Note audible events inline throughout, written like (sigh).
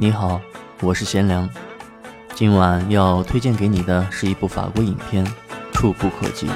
你好，我是贤良。今晚要推荐给你的是一部法国影片《触不可及》。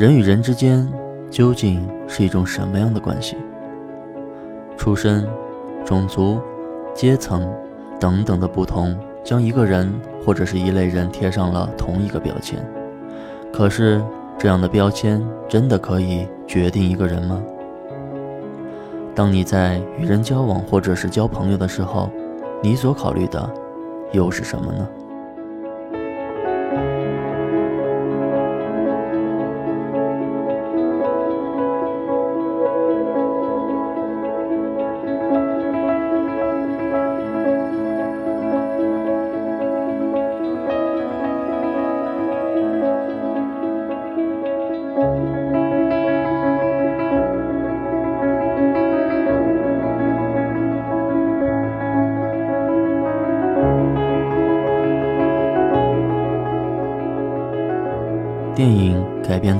人与人之间究竟是一种什么样的关系？出身、种族、阶层等等的不同，将一个人或者是一类人贴上了同一个标签。可是，这样的标签真的可以决定一个人吗？当你在与人交往或者是交朋友的时候，你所考虑的又是什么呢？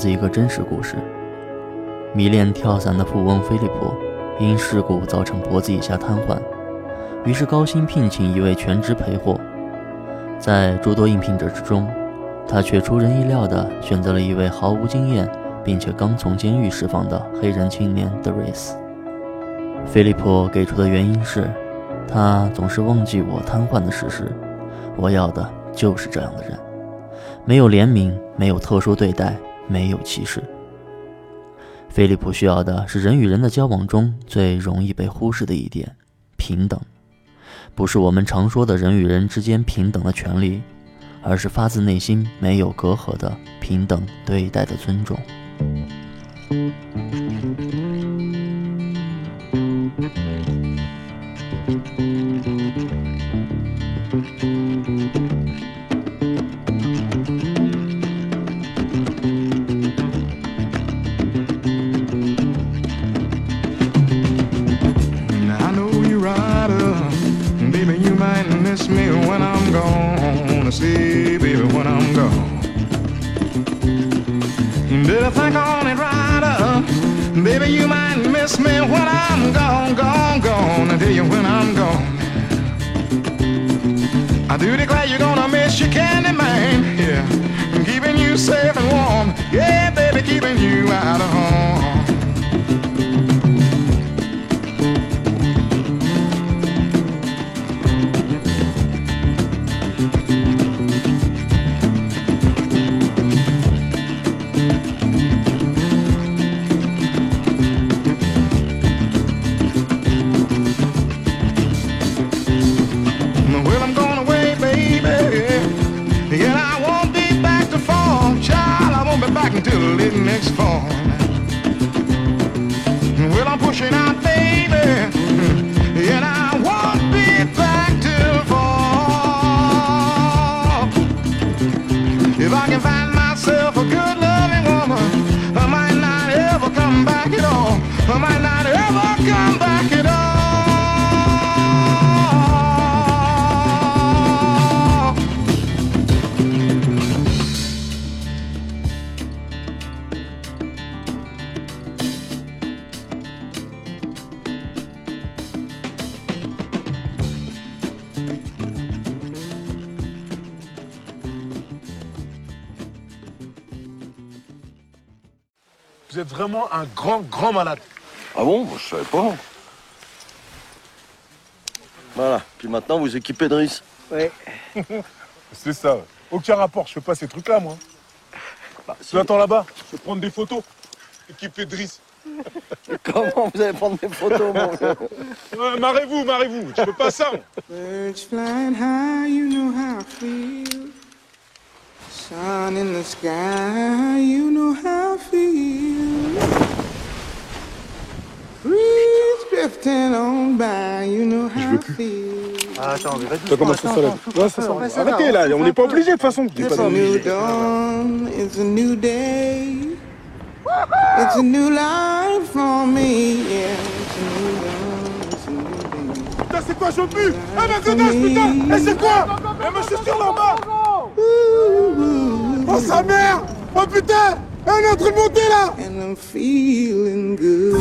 自一个真实故事。迷恋跳伞的富翁菲利普，因事故造成脖子以下瘫痪，于是高薪聘请一位全职陪护。在诸多应聘者之中，他却出人意料地选择了一位毫无经验，并且刚从监狱释放的黑人青年德瑞斯。菲利普给出的原因是，他总是忘记我瘫痪的事实。我要的就是这样的人。没有怜悯，没有特殊对待，没有歧视。菲利普需要的是人与人的交往中最容易被忽视的一点——平等。不是我们常说的人与人之间平等的权利，而是发自内心、没有隔阂的平等对待的尊重。Do you're gonna miss your candy man. Yeah, keeping you safe and warm. Yeah, baby, keeping you out of harm. Vous êtes vraiment un grand, grand malade. Ah bon Je savais pas. Voilà, puis maintenant vous équipez de riz. (laughs) C'est ça. ouais. Aucun rapport, je fais pas ces trucs-là, moi. Bah, si- Tu attends là-bas, je vais prendre des photos. Équipé de. (laughs) Comment vous allez prendre des photos, mon vieux? Ouais, marrez-vous, marrez-vous. Je fais pas ça. moi. Birds flying high, you know how I feel. Sun in the sky, you you know how I feel. T'as commencé ça là Ouais, c'est ça. Arrêtez là, on n'est pas obligé de toute façon. It's a new dawn, it's a new day. It's a new life for me, yeah. It's a new dawn, it's a new day. Putain, c'est quoi, Ah, ma godasse, putain Et c'est quoi Eh, ma chaussure là-bas Oh, sa mère Oh, putain Elle est en train de monter là and I'm feeling good.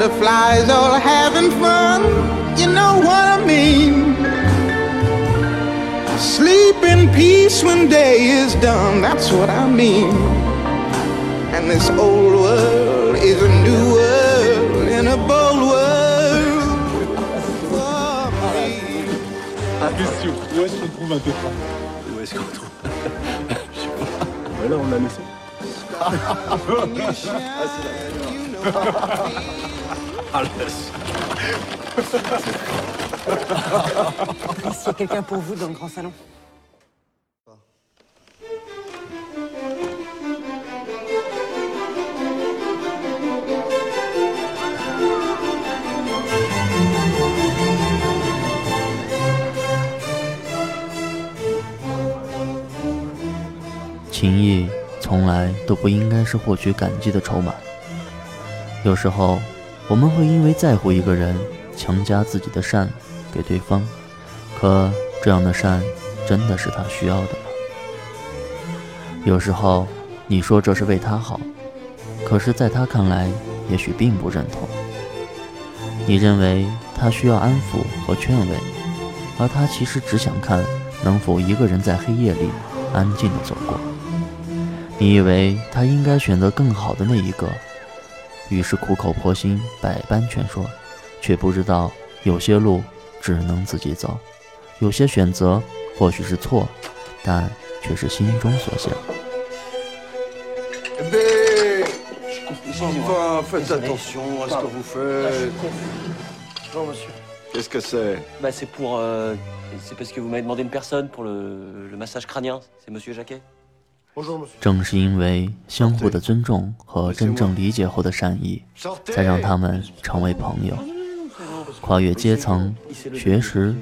Butterflies all having fun, you know what I mean. Sleep in peace when day is done, that's what I mean. And this old world is a new world and a bold world for me. Question. Où est-ce qu'on trouve un tétra Où est-ce qu'on trouve Ouais, Là, on l'a laissé. When you shine, you know how I feel. Ah, laisse. Est-ce (laughs) qu'il y a quelqu'un pour vous dans le grand salon 情谊从来都不应该是获取感激的筹码。有时候，我们会因为在乎一个人，强加自己的善给对方，可这样的善真的是他需要的吗？有时候，你说这是为他好，可是在他看来，也许并不认同。你认为他需要安抚和劝慰，而他其实只想看能否一个人在黑夜里安静地走过。你以为他应该选择更好的那一个，于是苦口婆心，百般劝说，却不知道有些路只能自己走，有些选择或许是错，但却是心中所想。Eh ben, il va, faites attention à ce que vous faites. Bonjour monsieur. Qu'est-ce que c'est Bah c'est pour... euh, c'est parce que vous m'avez demandé une personne pour le, le massage crânien. C'est monsieur Jacquet 正是因为相互的尊重和真正理解后的善意，才让他们成为朋友，跨越阶层、学识、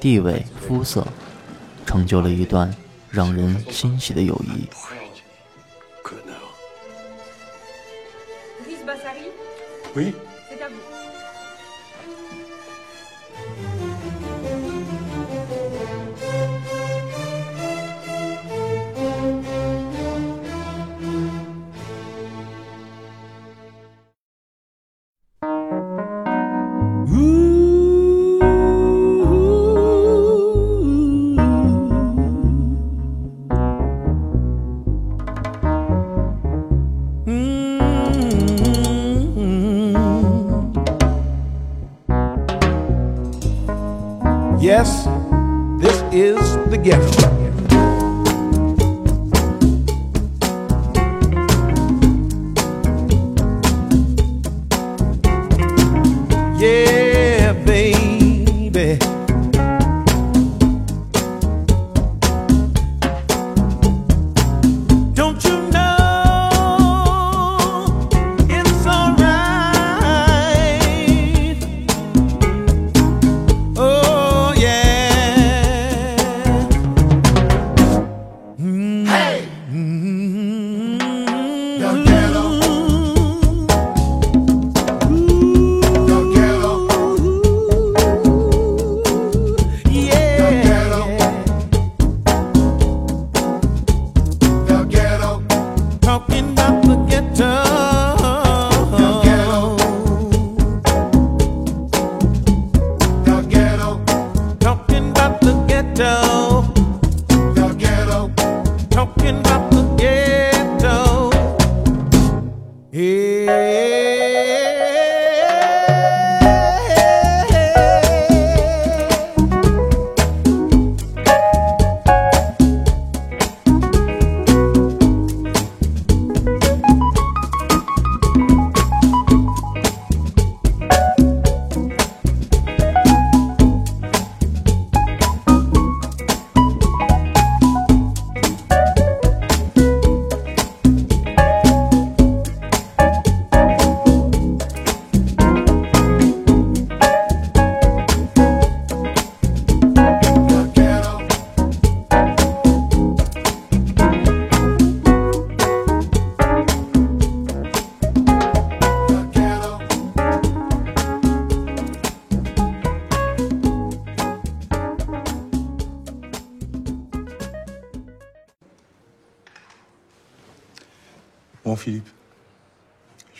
地位、肤色，成就了一段让人欣喜的友谊。Oui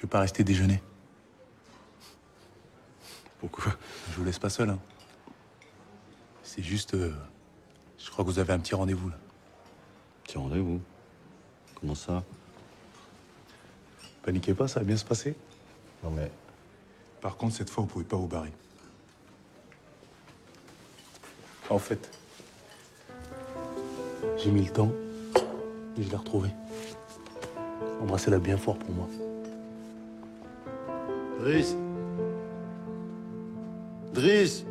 je vais pas rester déjeuner. Pourquoi? Je vous laisse pas seul. Hein. C'est juste. euh, je crois que vous avez un petit rendez-vous là. Petit rendez-vous? Comment ça? Paniquez pas, ça va bien se passer. Non mais. Par contre, cette fois, vous pouvez pas vous barrer. En fait, j'ai mis le temps et je l'ai retrouvé. Embrassez-la bien fort pour moi. Дрысь. Дрысь.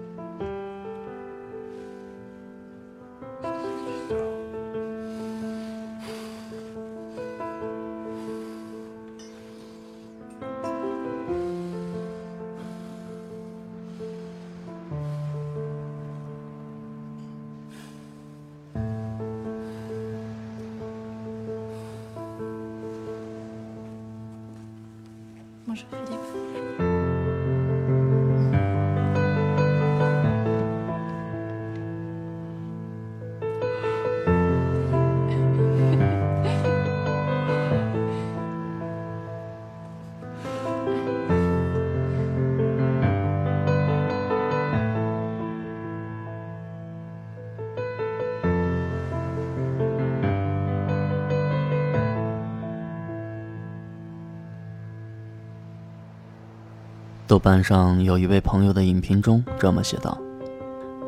豆瓣上有一位朋友的影评中这么写道：“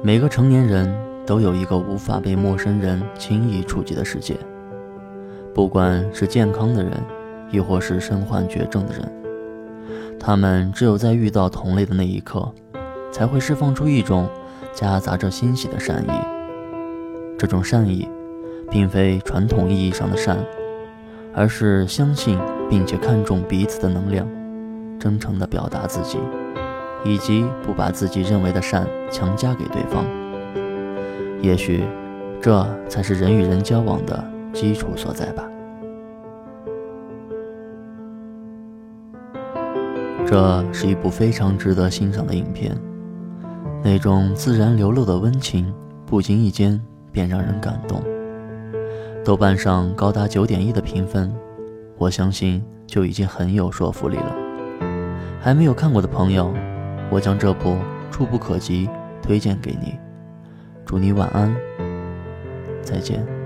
每个成年人都有一个无法被陌生人轻易触及的世界，不管是健康的人，亦或是身患绝症的人，他们只有在遇到同类的那一刻，才会释放出一种夹杂着欣喜的善意。这种善意，并非传统意义上的善，而是相信并且看重彼此的能量。”真诚地表达自己，以及不把自己认为的善强加给对方。也许，这才是人与人交往的基础所在吧。这是一部非常值得欣赏的影片，那种自然流露的温情，不经意间便让人感动。豆瓣上高达九点一的评分，我相信就已经很有说服力了。还没有看过的朋友，我将这部《触不可及》推荐给你。祝你晚安，再见。